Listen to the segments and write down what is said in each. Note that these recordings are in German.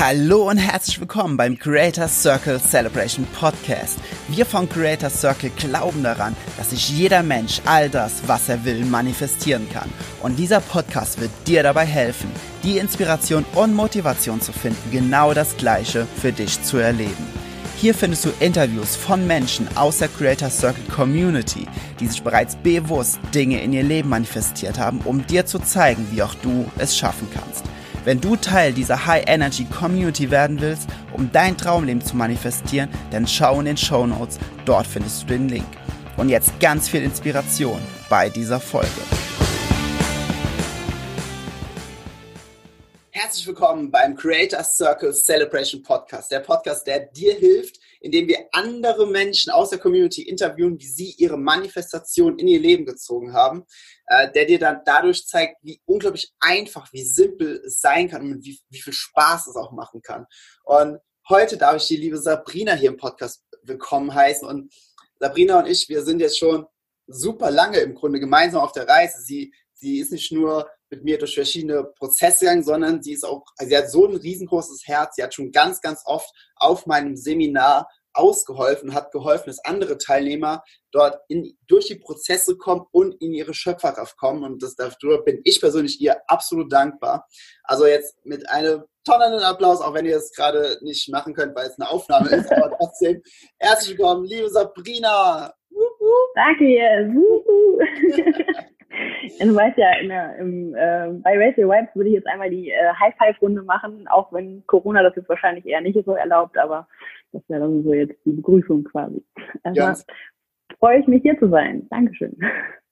Hallo und herzlich willkommen beim Creator Circle Celebration Podcast. Wir von Creator Circle glauben daran, dass sich jeder Mensch all das, was er will, manifestieren kann. Und dieser Podcast wird dir dabei helfen, die Inspiration und Motivation zu finden, genau das Gleiche für dich zu erleben. Hier findest du Interviews von Menschen aus der Creator Circle Community, die sich bereits bewusst Dinge in ihr Leben manifestiert haben, um dir zu zeigen, wie auch du es schaffen kannst. Wenn du Teil dieser High Energy Community werden willst, um dein Traumleben zu manifestieren, dann schau in den Show Notes, dort findest du den Link. Und jetzt ganz viel Inspiration bei dieser Folge. Herzlich willkommen beim Creator Circle Celebration Podcast, der Podcast, der dir hilft, indem wir andere Menschen aus der Community interviewen, wie sie ihre Manifestation in ihr Leben gezogen haben äh, der dir dann dadurch zeigt, wie unglaublich einfach, wie simpel es sein kann und wie, wie viel Spaß es auch machen kann. Und heute darf ich die liebe Sabrina hier im Podcast willkommen heißen. Und Sabrina und ich, wir sind jetzt schon super lange im Grunde gemeinsam auf der Reise. Sie, sie ist nicht nur mit mir durch verschiedene Prozesse gegangen, sondern sie ist auch, sie hat so ein riesengroßes Herz. Sie hat schon ganz, ganz oft auf meinem Seminar ausgeholfen, hat geholfen, dass andere Teilnehmer dort in, durch die Prozesse kommen und in ihre Schöpferkraft kommen. Und das, dafür bin ich persönlich ihr absolut dankbar. Also jetzt mit einem tonnenden Applaus, auch wenn ihr es gerade nicht machen könnt, weil es eine Aufnahme ist, aber trotzdem herzlich willkommen, liebe Sabrina. Danke, yes. du weißt ja, in der, im, äh, bei Racial Vibes würde ich jetzt einmal die äh, High-Five-Runde machen, auch wenn Corona das jetzt wahrscheinlich eher nicht so erlaubt, aber das wäre dann so jetzt die Begrüßung quasi. Also ja. freue ich mich hier zu sein. Dankeschön.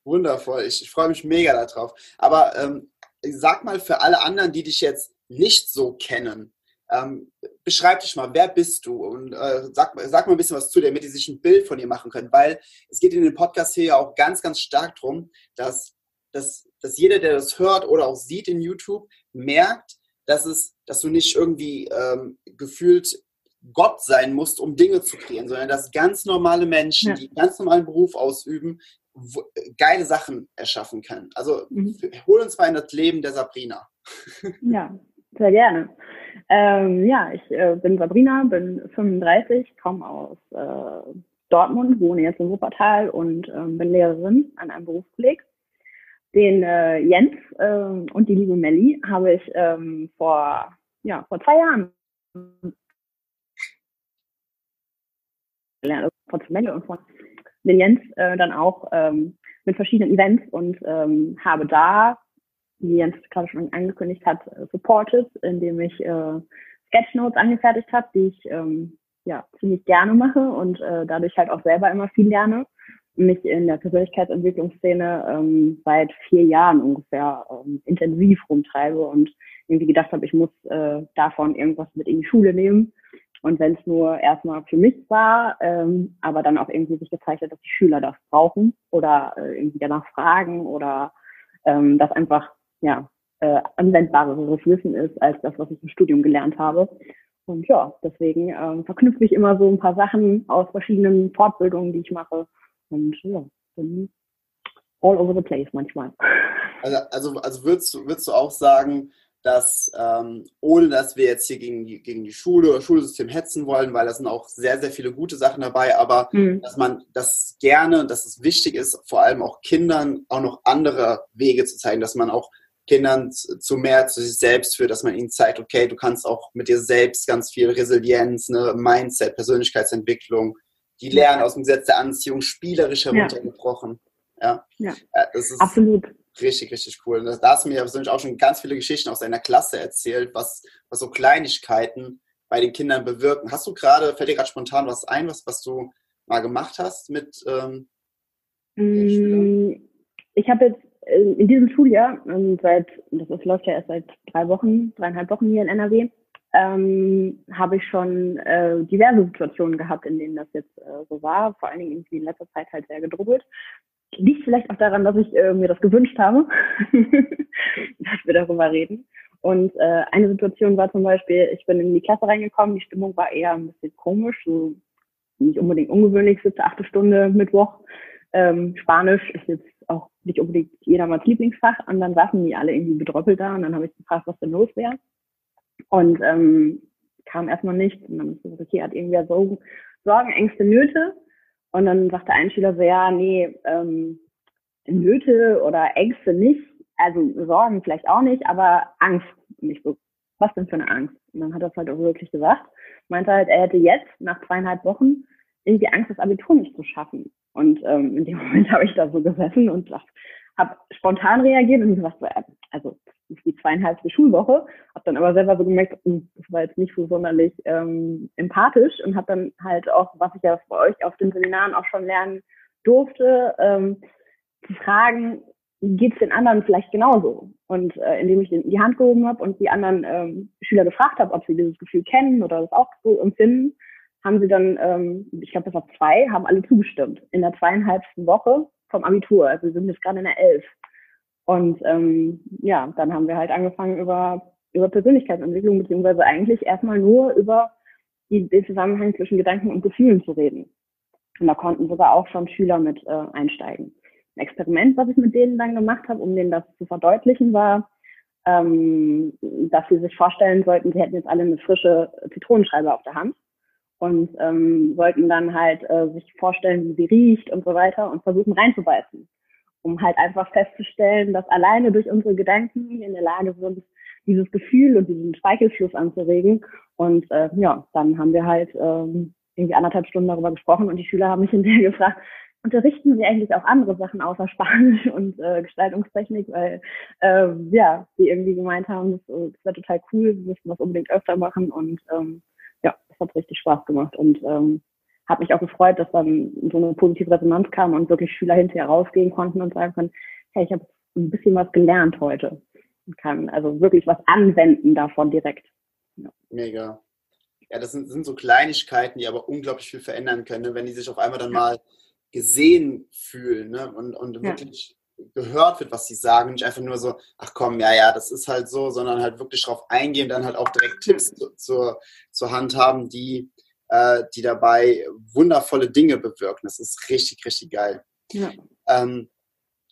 Wundervoll, ich, ich freue mich mega darauf. Aber ähm, sag mal für alle anderen, die dich jetzt nicht so kennen, ähm, beschreib dich mal, wer bist du? Und äh, sag, sag mal ein bisschen was zu dir, damit die sich ein Bild von dir machen können. Weil es geht in dem Podcast hier ja auch ganz, ganz stark darum, dass, dass, dass jeder, der das hört oder auch sieht in YouTube, merkt, dass, es, dass du nicht irgendwie ähm, gefühlt Gott sein musst, um Dinge zu kreieren, sondern dass ganz normale Menschen, ja. die ganz normalen Beruf ausüben, geile Sachen erschaffen können. Also mhm. hol uns mal in das Leben der Sabrina. Ja, sehr gerne. Ähm, ja, ich äh, bin Sabrina, bin 35, komme aus äh, Dortmund, wohne jetzt in Wuppertal und ähm, bin Lehrerin an einem Berufskolleg. Den äh, Jens ähm, und die liebe Melli habe ich ähm, vor, ja, vor zwei Jahren gelernt, also von Melle und von den Jens äh, dann auch ähm, mit verschiedenen Events und ähm, habe da, wie Jens gerade schon angekündigt hat, äh, supported, indem ich äh, Sketchnotes angefertigt habe, die ich ähm, ja ziemlich gerne mache und äh, dadurch halt auch selber immer viel lerne mich in der Persönlichkeitsentwicklungsszene ähm, seit vier Jahren ungefähr ähm, intensiv rumtreibe und irgendwie gedacht habe, ich muss äh, davon irgendwas mit in die Schule nehmen und wenn es nur erstmal für mich war, ähm, aber dann auch irgendwie sich gezeigt hat, dass die Schüler das brauchen oder äh, irgendwie danach fragen oder ähm, das einfach ja äh, anwendbareres Wissen ist als das, was ich im Studium gelernt habe. Und ja, deswegen ähm, verknüpfe ich immer so ein paar Sachen aus verschiedenen Fortbildungen, die ich mache. Und ja, bin all over the place manchmal. Also, also, also würdest, du, würdest du auch sagen, dass ähm, ohne dass wir jetzt hier gegen die, gegen die Schule oder Schulsystem hetzen wollen, weil da sind auch sehr, sehr viele gute Sachen dabei, aber mhm. dass man das gerne und dass es wichtig ist, vor allem auch Kindern auch noch andere Wege zu zeigen, dass man auch Kindern zu mehr zu sich selbst führt, dass man ihnen zeigt, okay, du kannst auch mit dir selbst ganz viel Resilienz, ne, Mindset, Persönlichkeitsentwicklung, die lernen aus dem Gesetz der Anziehung spielerisch heruntergebrochen. Ja, ja. ja das ist absolut richtig, richtig cool. Und da hast du mir persönlich auch schon ganz viele Geschichten aus deiner Klasse erzählt, was, was so Kleinigkeiten bei den Kindern bewirken. Hast du gerade, fällt dir gerade spontan was ein, was, was du mal gemacht hast mit ähm, mm, Ich habe jetzt äh, in diesem Schuljahr, ähm, seit, das läuft ja erst seit drei Wochen, dreieinhalb Wochen hier in NRW, ähm, habe ich schon äh, diverse Situationen gehabt, in denen das jetzt äh, so war. Vor allen Dingen irgendwie in letzter Zeit halt sehr gedrubbelt. Liegt vielleicht auch daran, dass ich äh, mir das gewünscht habe, dass wir darüber reden. Und äh, eine Situation war zum Beispiel, ich bin in die Klasse reingekommen, die Stimmung war eher ein bisschen komisch, so nicht unbedingt ungewöhnlich, siebte, achte Stunde Mittwoch. Ähm, Spanisch ist jetzt auch nicht unbedingt jedermanns Lieblingsfach. Und dann saßen die alle irgendwie bedröppelt da und dann habe ich gefragt, was denn los wäre. Und ähm, kam erstmal nichts. Und dann ist so, okay, hat irgendwer Sorgen, Sorgen, Ängste, Nöte. Und dann sagte ein Schüler so, ja, nee, ähm, Nöte oder Ängste nicht, also Sorgen vielleicht auch nicht, aber Angst. Und ich so, was denn für eine Angst? Und dann hat er es halt auch wirklich gesagt. Meinte halt, er hätte jetzt nach zweieinhalb Wochen irgendwie Angst, das Abitur nicht zu schaffen. Und ähm, in dem Moment habe ich da so gesessen und habe spontan reagiert und gesagt, äh, also ist die zweieinhalbte Schulwoche, habe dann aber selber so gemerkt, hm, das war jetzt nicht so sonderlich ähm, empathisch und habe dann halt auch, was ich ja bei euch auf den Seminaren auch schon lernen durfte, ähm, zu fragen, geht es den anderen vielleicht genauso? Und äh, indem ich die Hand gehoben habe und die anderen ähm, Schüler gefragt habe, ob sie dieses Gefühl kennen oder das auch so empfinden, haben sie dann, ähm, ich glaube, das war zwei, haben alle zugestimmt. In der zweieinhalbsten Woche vom Abitur. Also wir sind jetzt gerade in der elf. Und ähm, ja, dann haben wir halt angefangen über, über Persönlichkeitsentwicklung, beziehungsweise eigentlich erstmal nur über die, den Zusammenhang zwischen Gedanken und Gefühlen zu reden. Und da konnten sogar auch schon Schüler mit äh, einsteigen. Ein Experiment, was ich mit denen dann gemacht habe, um denen das zu verdeutlichen, war, ähm, dass sie sich vorstellen sollten, sie hätten jetzt alle eine frische Zitronenscheibe auf der Hand und ähm, wollten dann halt äh, sich vorstellen, wie sie riecht und so weiter und versuchen reinzubeißen, um halt einfach festzustellen, dass alleine durch unsere Gedanken in der Lage sind, dieses Gefühl und diesen Speichelfluss anzuregen. Und äh, ja, dann haben wir halt ähm, irgendwie anderthalb Stunden darüber gesprochen und die Schüler haben mich hinterher gefragt, unterrichten sie eigentlich auch andere Sachen außer Spanisch und äh, Gestaltungstechnik, weil äh, ja, sie irgendwie gemeint haben, das, das wäre total cool, wir müssen das unbedingt öfter machen und ähm, ja, hat richtig Spaß gemacht und ähm, hat mich auch gefreut, dass dann so eine positive Resonanz kam und wirklich Schüler hinterher rausgehen konnten und sagen können, hey, ich habe ein bisschen was gelernt heute und kann also wirklich was anwenden davon direkt. Ja. Mega. Ja, das sind, sind, so Kleinigkeiten, die aber unglaublich viel verändern können, ne? wenn die sich auf einmal dann mal gesehen fühlen ne? und, und ja. wirklich gehört wird, was sie sagen. Nicht einfach nur so, ach komm, ja, ja, das ist halt so, sondern halt wirklich darauf eingehen, dann halt auch direkt Tipps zu, zur, zur Hand haben, die, äh, die dabei wundervolle Dinge bewirken. Das ist richtig, richtig geil. Ja. Ähm,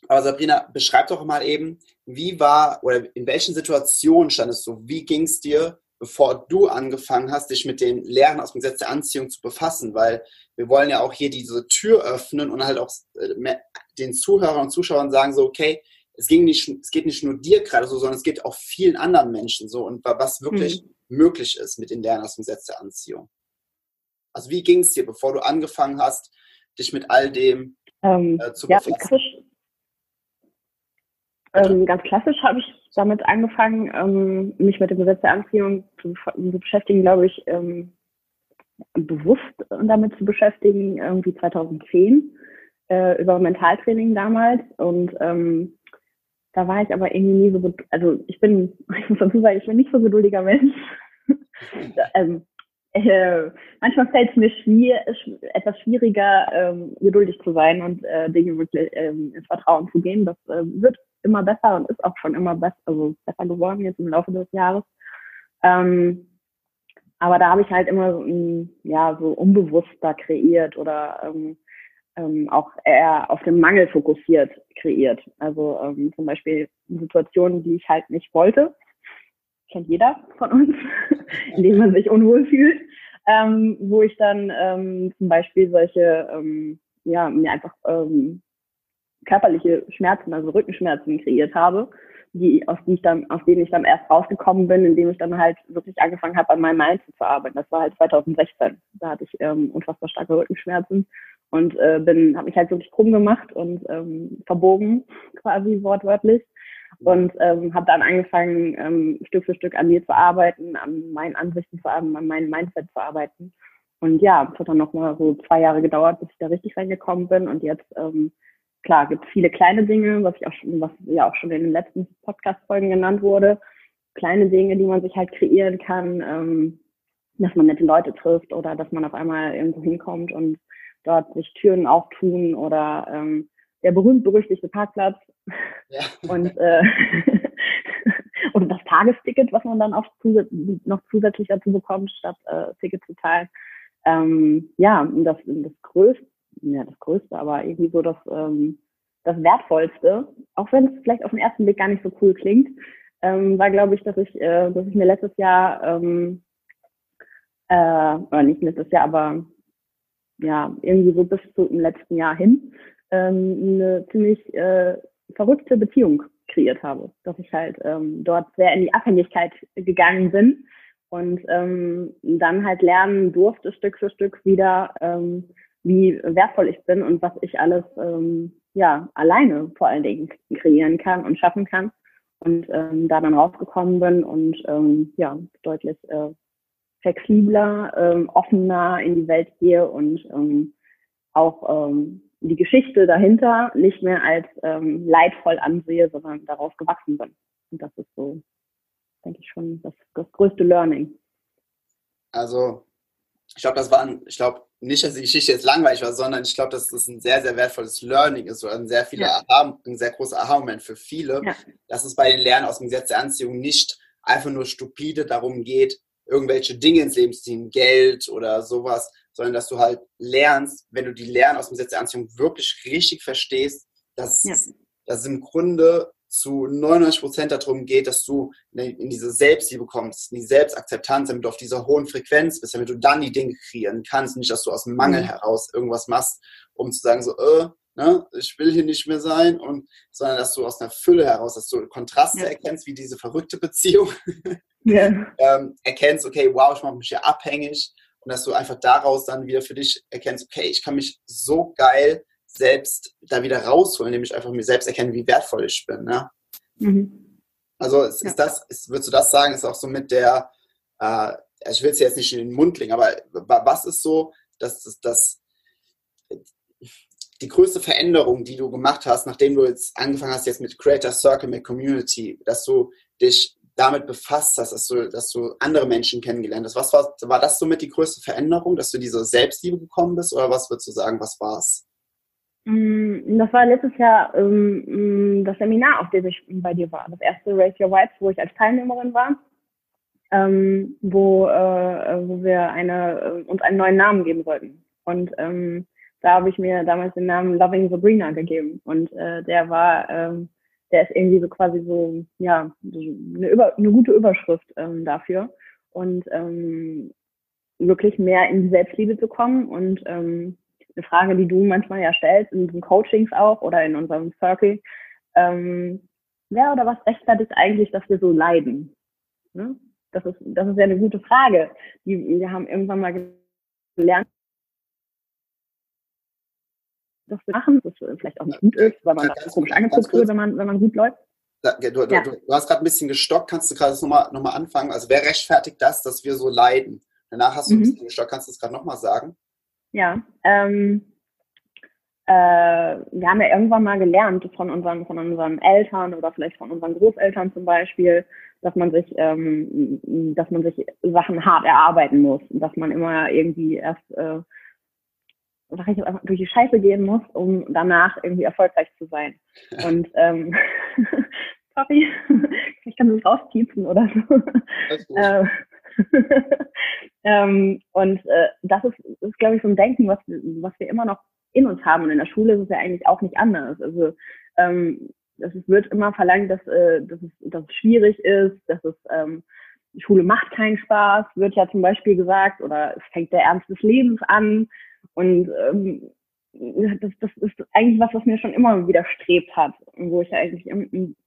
aber Sabrina, beschreib doch mal eben, wie war oder in welchen Situationen standest du? Wie ging es dir, bevor du angefangen hast, dich mit den Lehren aus dem Gesetz der Anziehung zu befassen? Weil wir wollen ja auch hier diese Tür öffnen und halt auch äh, den Zuhörern und Zuschauern sagen so, okay, es, ging nicht, es geht nicht nur dir gerade so, sondern es geht auch vielen anderen Menschen so und was wirklich mhm. möglich ist mit den Lernen aus dem Gesetz der Anziehung. Also wie ging es dir, bevor du angefangen hast, dich mit all dem ähm, äh, zu ja, befassen? Ähm, ganz klassisch habe ich damit angefangen, ähm, mich mit dem Gesetz der Anziehung zu, zu beschäftigen, glaube ich, ähm, bewusst damit zu beschäftigen, irgendwie 2010 äh, über Mentaltraining damals. Und ähm, da war ich aber irgendwie nie so, also ich bin, ich muss dazu sagen, ich bin nicht so geduldiger Mensch. ähm, äh, manchmal fällt es mir schwier etwas schwieriger, ähm, geduldig zu sein und äh, Dinge wirklich ähm, ins Vertrauen zu gehen. Das äh, wird immer besser und ist auch schon immer besser, also besser geworden jetzt im Laufe des Jahres. Ähm, aber da habe ich halt immer so, ja, so unbewusster kreiert oder ähm, ähm, auch eher auf den Mangel fokussiert kreiert. Also ähm, zum Beispiel Situationen, die ich halt nicht wollte, kennt jeder von uns, in denen man sich unwohl fühlt, ähm, wo ich dann ähm, zum Beispiel solche, ähm, ja, mir einfach ähm, körperliche Schmerzen, also Rückenschmerzen kreiert habe, die, aus, die ich dann, aus denen ich dann erst rausgekommen bin, indem ich dann halt wirklich angefangen habe, an meinem Mindset zu arbeiten. Das war halt 2016. Da hatte ich ähm, unfassbar starke Rückenschmerzen und äh, bin, habe mich halt wirklich krumm gemacht und ähm, verbogen, quasi wortwörtlich. Und ähm, habe dann angefangen, ähm, Stück für Stück an mir zu arbeiten, an meinen Ansichten zu arbeiten, an meinem Mindset zu arbeiten. Und ja, es hat dann nochmal so zwei Jahre gedauert, bis ich da richtig reingekommen bin. Und jetzt ähm, klar, gibt es viele kleine Dinge, was ich auch schon, was ja auch schon in den letzten Podcast-Folgen genannt wurde. Kleine Dinge, die man sich halt kreieren kann, ähm, dass man nette Leute trifft oder dass man auf einmal irgendwo hinkommt und dort sich Türen auftun oder ähm, der berühmt-berüchtigte Parkplatz ja. und äh, oder das Tagesticket, was man dann auch zus noch zusätzlich dazu bekommt, statt äh, Ticket zu zahlen. Ähm, ja, das, das größte, ja, das Größte, aber irgendwie so das, ähm, das Wertvollste, auch wenn es vielleicht auf den ersten Blick gar nicht so cool klingt, ähm, war, glaube ich, dass ich, äh, dass ich mir letztes Jahr ähm, äh, oder nicht letztes Jahr, aber ja, irgendwie so bis zum letzten Jahr hin, ähm, eine ziemlich äh, verrückte Beziehung kreiert habe. Dass ich halt ähm, dort sehr in die Abhängigkeit gegangen bin und ähm, dann halt lernen durfte, Stück für Stück wieder, ähm, wie wertvoll ich bin und was ich alles ähm, ja alleine vor allen Dingen kreieren kann und schaffen kann. Und ähm, da dann rausgekommen bin und ähm, ja, deutlich äh, flexibler, ähm, offener in die Welt gehe und ähm, auch ähm, die Geschichte dahinter nicht mehr als ähm, leidvoll ansehe, sondern daraus gewachsen bin. Und das ist so, denke ich schon, das, das größte Learning. Also, ich glaube, das war ein, ich glaube nicht, dass die Geschichte jetzt langweilig war, sondern ich glaube, dass das ein sehr, sehr wertvolles Learning ist oder ein sehr viele ja. Aha, ein sehr großer Aha-Moment für viele, ja. dass es bei den Lernen aus dem Gesetz der Anziehung nicht einfach nur stupide darum geht, irgendwelche Dinge ins Leben zu ziehen, Geld oder sowas, sondern dass du halt lernst, wenn du die Lernen aus dem Gesetz der Anziehung wirklich richtig verstehst, dass, ja. dass es im Grunde zu 99 Prozent darum geht, dass du in diese Selbstliebe kommst, in die Selbstakzeptanz, damit du auf dieser hohen Frequenz bist, damit du dann die Dinge kreieren kannst, nicht, dass du aus dem Mangel mhm. heraus irgendwas machst, um zu sagen so, äh, ne, ich will hier nicht mehr sein, und, sondern dass du aus einer Fülle heraus, dass du Kontraste ja. erkennst, wie diese verrückte Beziehung, ja. ähm, erkennst, okay, wow, ich mache mich hier abhängig und dass du einfach daraus dann wieder für dich erkennst, okay, ich kann mich so geil selbst da wieder rausholen, indem ich einfach mir selbst erkenne, wie wertvoll ich bin. Ne? Mhm. Also ist, ja. ist das, ist, würdest du das sagen, ist auch so mit der, äh, ich will es jetzt nicht in den Mund legen, aber was ist so, dass das, das die größte Veränderung, die du gemacht hast, nachdem du jetzt angefangen hast jetzt mit Creator Circle, mit Community, dass du dich damit befasst hast, dass du, dass du andere Menschen kennengelernt hast. Was war, war das somit die größte Veränderung, dass du diese Selbstliebe gekommen bist oder was würdest du sagen, was war es? Das war letztes Jahr ähm, mm, das Seminar, auf dem ich bei dir war. Das erste Raise Your Vibes, wo ich als Teilnehmerin war, ähm, wo, äh, wo wir eine, äh, uns einen neuen Namen geben sollten. Und ähm, da habe ich mir damals den Namen Loving Sabrina gegeben. Und äh, der war, ähm, der ist irgendwie so quasi so, ja, eine, über, eine gute Überschrift ähm, dafür. Und ähm, wirklich mehr in die Selbstliebe zu kommen. Und ähm, eine Frage, die du manchmal ja stellst, in unseren Coachings auch oder in unserem Circle, ähm, wer oder was rechtfertigt eigentlich, dass wir so leiden? Ne? Das, ist, das ist ja eine gute Frage. Die, wir haben irgendwann mal gelernt, das zu machen, das vielleicht auch nicht gut ist, weil man ja, da komisch angeguckt wird, wenn man, wenn man gut läuft. Du, du, ja. du, hast gerade ein bisschen gestockt, kannst du gerade nochmal noch mal anfangen? Also wer rechtfertigt das, dass wir so leiden? Danach hast du mhm. ein bisschen gestockt, kannst du das gerade nochmal sagen? Ja, ähm, äh, wir haben ja irgendwann mal gelernt von unseren, von unseren Eltern oder vielleicht von unseren Großeltern zum Beispiel, dass man sich, ähm, dass man sich Sachen hart erarbeiten muss, dass man immer irgendwie erst äh, sag ich einfach, durch die Scheiße gehen muss, um danach irgendwie erfolgreich zu sein. Und ähm, sorry, ich kann das rauspiepen oder so. Äh, ähm, und äh, das ist, ist glaube ich, so ein Denken, was, was wir immer noch in uns haben. Und in der Schule ist es ja eigentlich auch nicht anders. Also ähm, es wird immer verlangt, dass, äh, dass, es, dass es schwierig ist, dass es ähm, Schule macht keinen Spaß, wird ja zum Beispiel gesagt, oder es fängt der Ernst des Lebens an. Und ähm, das, das ist eigentlich was, was mir schon immer widerstrebt hat, wo ich eigentlich,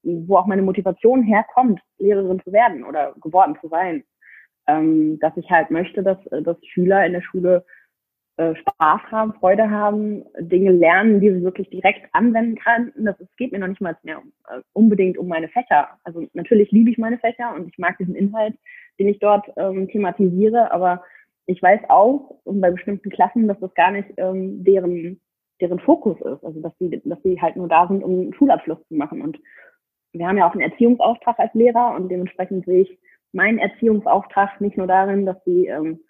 wo auch meine Motivation herkommt, Lehrerin zu werden oder geworden zu sein. Ähm, dass ich halt möchte, dass, dass Schüler in der Schule äh, Spaß haben, Freude haben, Dinge lernen, die sie wirklich direkt anwenden kann. Das, es geht mir noch nicht mal mehr äh, unbedingt um meine Fächer. Also natürlich liebe ich meine Fächer und ich mag diesen Inhalt, den ich dort ähm, thematisiere, aber ich weiß auch bei bestimmten Klassen, dass das gar nicht ähm, deren, deren Fokus ist. Also dass die, dass die halt nur da sind, um einen Schulabschluss zu machen. Und wir haben ja auch einen Erziehungsauftrag als Lehrer und dementsprechend sehe ich meinen Erziehungsauftrag nicht nur darin, dass sie ähm,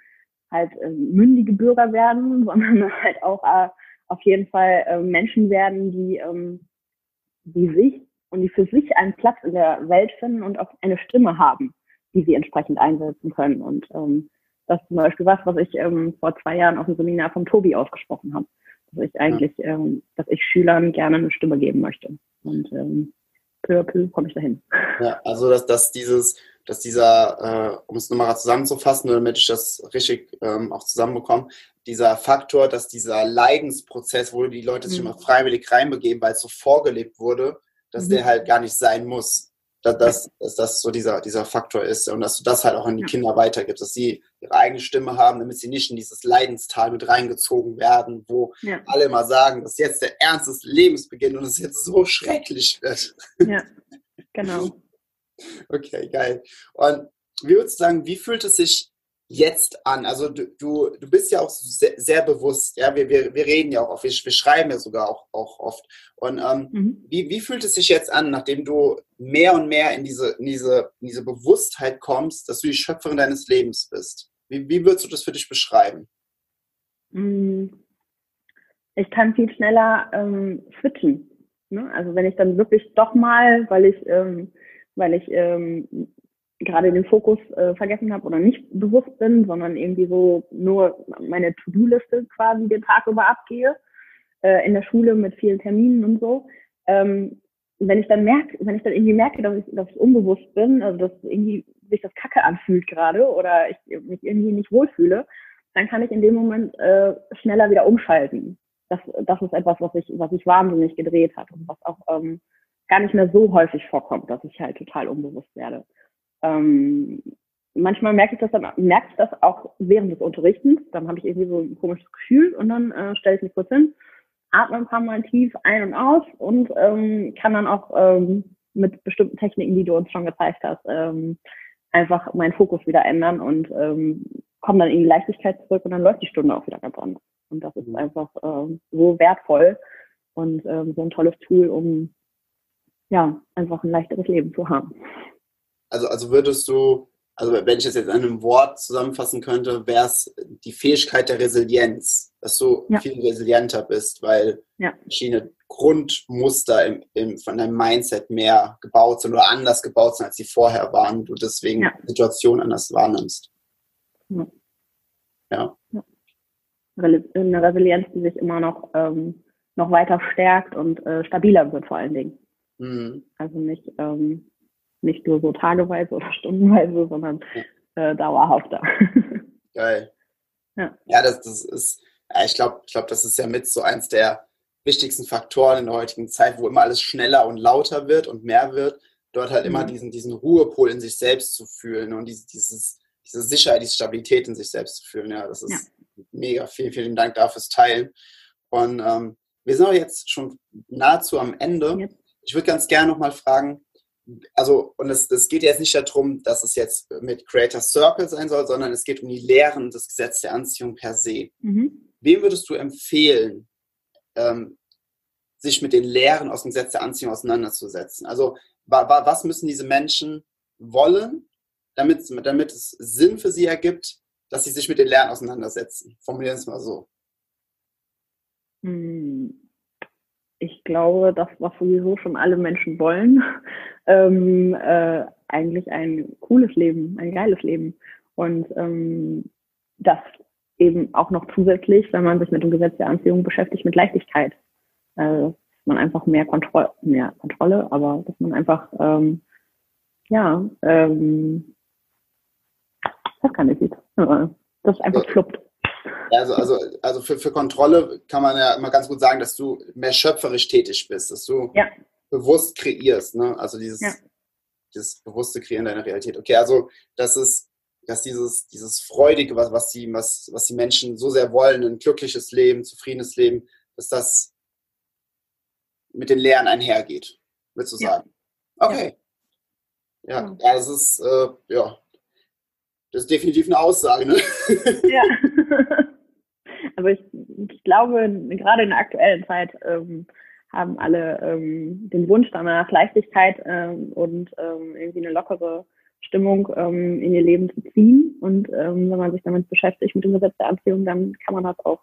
halt äh, mündige Bürger werden, sondern halt auch äh, auf jeden Fall äh, Menschen werden, die, ähm, die sich und die für sich einen Platz in der Welt finden und auch eine Stimme haben, die sie entsprechend einsetzen können. Und ähm, das ist zum Beispiel was, was ich ähm, vor zwei Jahren auf dem Seminar vom Tobi ausgesprochen habe. Dass ich eigentlich, ja. ähm, dass ich Schülern gerne eine Stimme geben möchte. Und ähm, peu à peu komme ich dahin. Ja, also dass, dass dieses, dass dieser, äh, um es nochmal zusammenzufassen, damit ich das richtig ähm, auch zusammenbekomme, dieser Faktor, dass dieser Leidensprozess, wo die Leute sich mhm. immer freiwillig reinbegeben, weil es so vorgelebt wurde, dass mhm. der halt gar nicht sein muss. Dass, dass, dass, das so dieser, dieser Faktor ist und dass du das halt auch an die ja. Kinder weitergibst, dass sie ihre eigene Stimme haben, damit sie nicht in dieses Leidenstal mit reingezogen werden, wo ja. alle immer sagen, dass jetzt der Ernst des Lebens beginnt und es jetzt so schrecklich wird. Ja, genau. Okay, geil. Und wie würdest du sagen, wie fühlt es sich jetzt an? Also du, du, du bist ja auch sehr, sehr bewusst, ja, wir, wir, wir reden ja auch oft, wir, wir schreiben ja sogar auch, auch oft. Und ähm, mhm. wie, wie fühlt es sich jetzt an, nachdem du mehr und mehr in diese, in diese, in diese Bewusstheit kommst, dass du die Schöpferin deines Lebens bist? Wie, wie würdest du das für dich beschreiben? Mhm. Ich kann viel schneller ähm, switchen. Ne? Also wenn ich dann wirklich doch mal, weil ich ähm, weil ich ähm, gerade den Fokus äh, vergessen habe oder nicht bewusst bin, sondern irgendwie so nur meine To-Do-Liste quasi den Tag über abgehe, äh, in der Schule mit vielen Terminen und so. Ähm, wenn ich dann merke, wenn ich dann irgendwie merke, dass ich, dass ich unbewusst bin, also dass irgendwie sich das Kacke anfühlt gerade oder ich mich irgendwie nicht wohlfühle, dann kann ich in dem Moment äh, schneller wieder umschalten. Das, das ist etwas, was ich, was ich wahnsinnig gedreht hat und was auch ähm, gar nicht mehr so häufig vorkommt, dass ich halt total unbewusst werde. Ähm, manchmal merke ich das dann, merke ich das auch während des Unterrichtens. Dann habe ich irgendwie so ein komisches Gefühl und dann äh, stelle ich mich kurz hin, atme ein paar Mal tief ein und aus und ähm, kann dann auch ähm, mit bestimmten Techniken, die du uns schon gezeigt hast, ähm, einfach meinen Fokus wieder ändern und ähm, komme dann in die Leichtigkeit zurück und dann läuft die Stunde auch wieder ganz anders. Und das ist mhm. einfach äh, so wertvoll und ähm, so ein tolles Tool, um ja, einfach ein leichteres Leben zu haben. Also, also würdest du, also wenn ich das jetzt in einem Wort zusammenfassen könnte, wäre es die Fähigkeit der Resilienz, dass du ja. viel resilienter bist, weil ja. verschiedene Grundmuster im, im, von deinem Mindset mehr gebaut sind oder anders gebaut sind, als sie vorher waren, du deswegen ja. Situationen anders wahrnimmst. Ja. ja. Eine Resilienz, die sich immer noch, ähm, noch weiter stärkt und äh, stabiler wird vor allen Dingen. Mhm. Also nicht, ähm, nicht nur so tageweise oder stundenweise, sondern äh, dauerhafter. Geil. Ja, ja das, das ist, ja, ich glaube, ich glaub, das ist ja mit so eins der wichtigsten Faktoren in der heutigen Zeit, wo immer alles schneller und lauter wird und mehr wird, dort halt mhm. immer diesen, diesen Ruhepol in sich selbst zu fühlen und dieses, dieses, diese Sicherheit, diese Stabilität in sich selbst zu fühlen. Ja, das ist ja. mega. Vielen, vielen Dank dafür fürs Teilen. Und ähm, wir sind auch jetzt schon nahezu am Ende. Jetzt ich würde ganz gerne nochmal fragen, also, und es, es geht jetzt nicht darum, dass es jetzt mit Creator Circle sein soll, sondern es geht um die Lehren des Gesetzes der Anziehung per se. Mhm. Wem würdest du empfehlen, ähm, sich mit den Lehren aus dem Gesetz der Anziehung auseinanderzusetzen? Also, wa, wa, was müssen diese Menschen wollen, damit, damit es Sinn für sie ergibt, dass sie sich mit den Lehren auseinandersetzen? Formulieren wir es mal so. Hm ich glaube, das, was sowieso schon alle Menschen wollen, ähm, äh, eigentlich ein cooles Leben, ein geiles Leben. Und ähm, das eben auch noch zusätzlich, wenn man sich mit dem Gesetz der Anziehung beschäftigt, mit Leichtigkeit. Äh, dass man einfach mehr Kontrolle, mehr Kontrolle, aber dass man einfach, ähm, ja, ähm, das kann ich nicht. Das einfach fluppt. Also, also, also für, für Kontrolle kann man ja immer ganz gut sagen, dass du mehr schöpferisch tätig bist, dass du ja. bewusst kreierst, ne? Also dieses, ja. dieses bewusste Kreieren deiner Realität. Okay, also das ist, dass dieses, dieses Freudige, was, was, die, was, was die Menschen so sehr wollen, ein glückliches Leben, zufriedenes Leben, dass das mit den Lehren einhergeht, würdest du sagen? Okay. Ja, ja, das ist, äh, ja, das ist definitiv eine Aussage, ne? Ja. Aber ich, ich glaube, gerade in der aktuellen Zeit ähm, haben alle ähm, den Wunsch danach, Leichtigkeit ähm, und ähm, irgendwie eine lockere Stimmung ähm, in ihr Leben zu ziehen. Und ähm, wenn man sich damit beschäftigt, mit dem Gesetz der Anziehung, dann kann man das auch,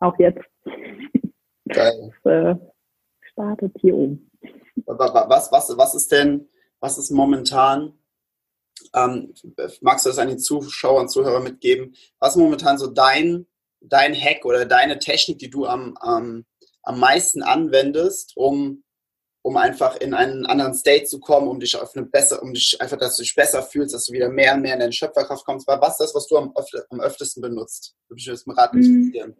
auch jetzt. Geil. Das, äh, startet hier oben. Was, was, was ist denn, was ist momentan ähm, magst du das an die Zuschauer und Zuhörer mitgeben? Was ist momentan so dein, dein Hack oder deine Technik, die du am, am, am meisten anwendest, um, um einfach in einen anderen State zu kommen, um dich auf eine bessere, um dich einfach, dass du dich besser fühlst, dass du wieder mehr und mehr in deine Schöpferkraft kommst. Was ist das, was du am, öfter, am öftesten benutzt? Würde mich das mit Rat interessieren.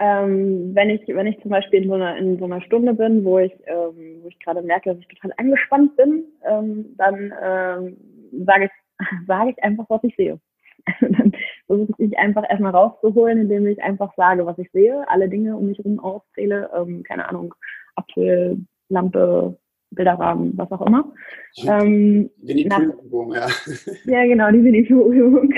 Ähm, wenn ich, wenn ich zum Beispiel in so einer, in so einer Stunde bin, wo ich, ähm, wo ich gerade merke, dass ich total angespannt bin, ähm, dann ähm, sage ich, sage ich einfach, was ich sehe. dann versuche ich einfach erstmal rauszuholen, indem ich einfach sage, was ich sehe, alle Dinge um mich herum aufzähle, ähm, keine Ahnung, Apfel, Lampe, Bilderrahmen, was auch immer. Ähm, Winnie-Pooh-Übung, ja. Ja, genau, die Winnie-Pooh-Übung.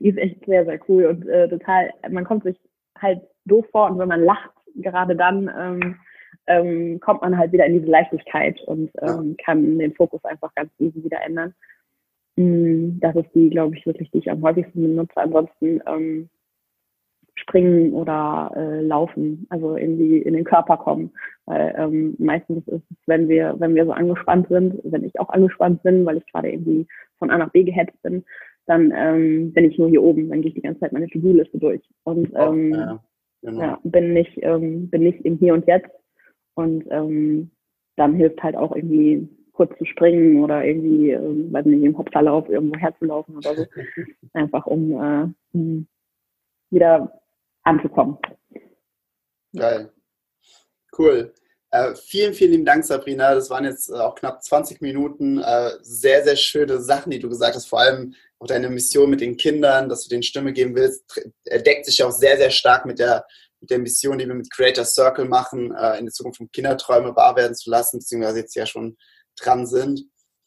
die ist echt sehr, sehr cool und äh, total, man kommt sich halt doof vor und wenn man lacht, gerade dann ähm, ähm, kommt man halt wieder in diese Leichtigkeit und ähm, kann den Fokus einfach ganz easy wieder ändern. Mm, das ist die, glaube ich, wirklich, die ich am häufigsten benutze. Ansonsten ähm, springen oder äh, laufen, also in die in den Körper kommen. Weil ähm, meistens ist es, wenn wir, wenn wir so angespannt sind, wenn ich auch angespannt bin, weil ich gerade irgendwie von A nach B gehetzt bin, dann ähm, bin ich nur hier oben, dann gehe ich die ganze Zeit meine To-Do-Liste durch. Und ähm, ja. Genau. Ja, bin nicht, ähm, bin nicht im Hier und Jetzt. Und ähm, dann hilft halt auch irgendwie kurz zu springen oder irgendwie, ähm, weiß nicht, im Hopserlauf irgendwo herzulaufen oder so. Einfach um, äh, um wieder anzukommen. Geil. Cool. Äh, vielen, vielen lieben Dank, Sabrina. Das waren jetzt äh, auch knapp 20 Minuten. Äh, sehr, sehr schöne Sachen, die du gesagt hast. Vor allem auch deine Mission mit den Kindern, dass du denen Stimme geben willst, deckt sich ja auch sehr, sehr stark mit der, mit der Mission, die wir mit Creator Circle machen, äh, in der Zukunft um Kinderträume wahr werden zu lassen, beziehungsweise jetzt ja schon dran sind.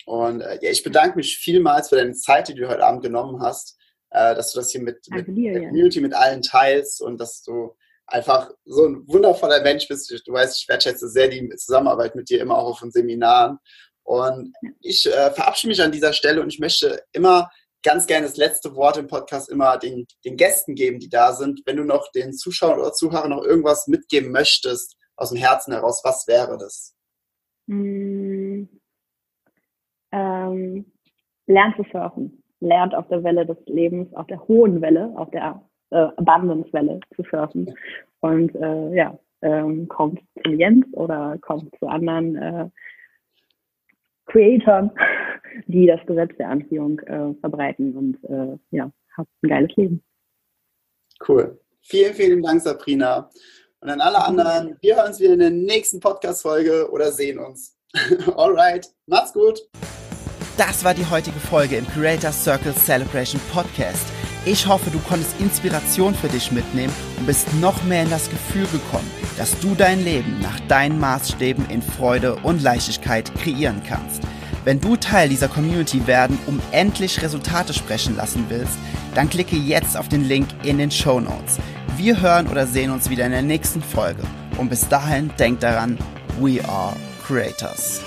Und äh, ja, ich bedanke mich vielmals für deine Zeit, die du heute Abend genommen hast, äh, dass du das hier mit, mit dir, der Community, mit allen teilst und dass du einfach so ein wundervoller Mensch bist. Du weißt, ich wertschätze sehr die Zusammenarbeit mit dir immer auch auf den Seminaren. Und ich äh, verabschiede mich an dieser Stelle und ich möchte immer ganz gerne das letzte Wort im Podcast immer den, den Gästen geben, die da sind. Wenn du noch den Zuschauern oder Zuhörern noch irgendwas mitgeben möchtest, aus dem Herzen heraus, was wäre das? Mm, ähm, lernt zu surfen. Lernt auf der Welle des Lebens, auf der hohen Welle, auf der äh, Abundance-Welle zu surfen. Und äh, ja, ähm, kommt zu Jens oder kommt zu anderen äh, Creatoren, die das Gesetz der Anziehung äh, verbreiten und äh, ja, habt ein geiles Leben. Cool. Vielen, vielen Dank, Sabrina. Und an alle anderen, wir hören uns wieder in der nächsten Podcast-Folge oder sehen uns. Alright, macht's gut. Das war die heutige Folge im Creator Circle Celebration Podcast. Ich hoffe, du konntest Inspiration für dich mitnehmen und bist noch mehr in das Gefühl gekommen, dass du dein Leben nach deinen Maßstäben in Freude und Leichtigkeit kreieren kannst. Wenn du Teil dieser Community werden, um endlich Resultate sprechen lassen willst, dann klicke jetzt auf den Link in den Show Notes. Wir hören oder sehen uns wieder in der nächsten Folge. Und bis dahin denk daran, we are creators.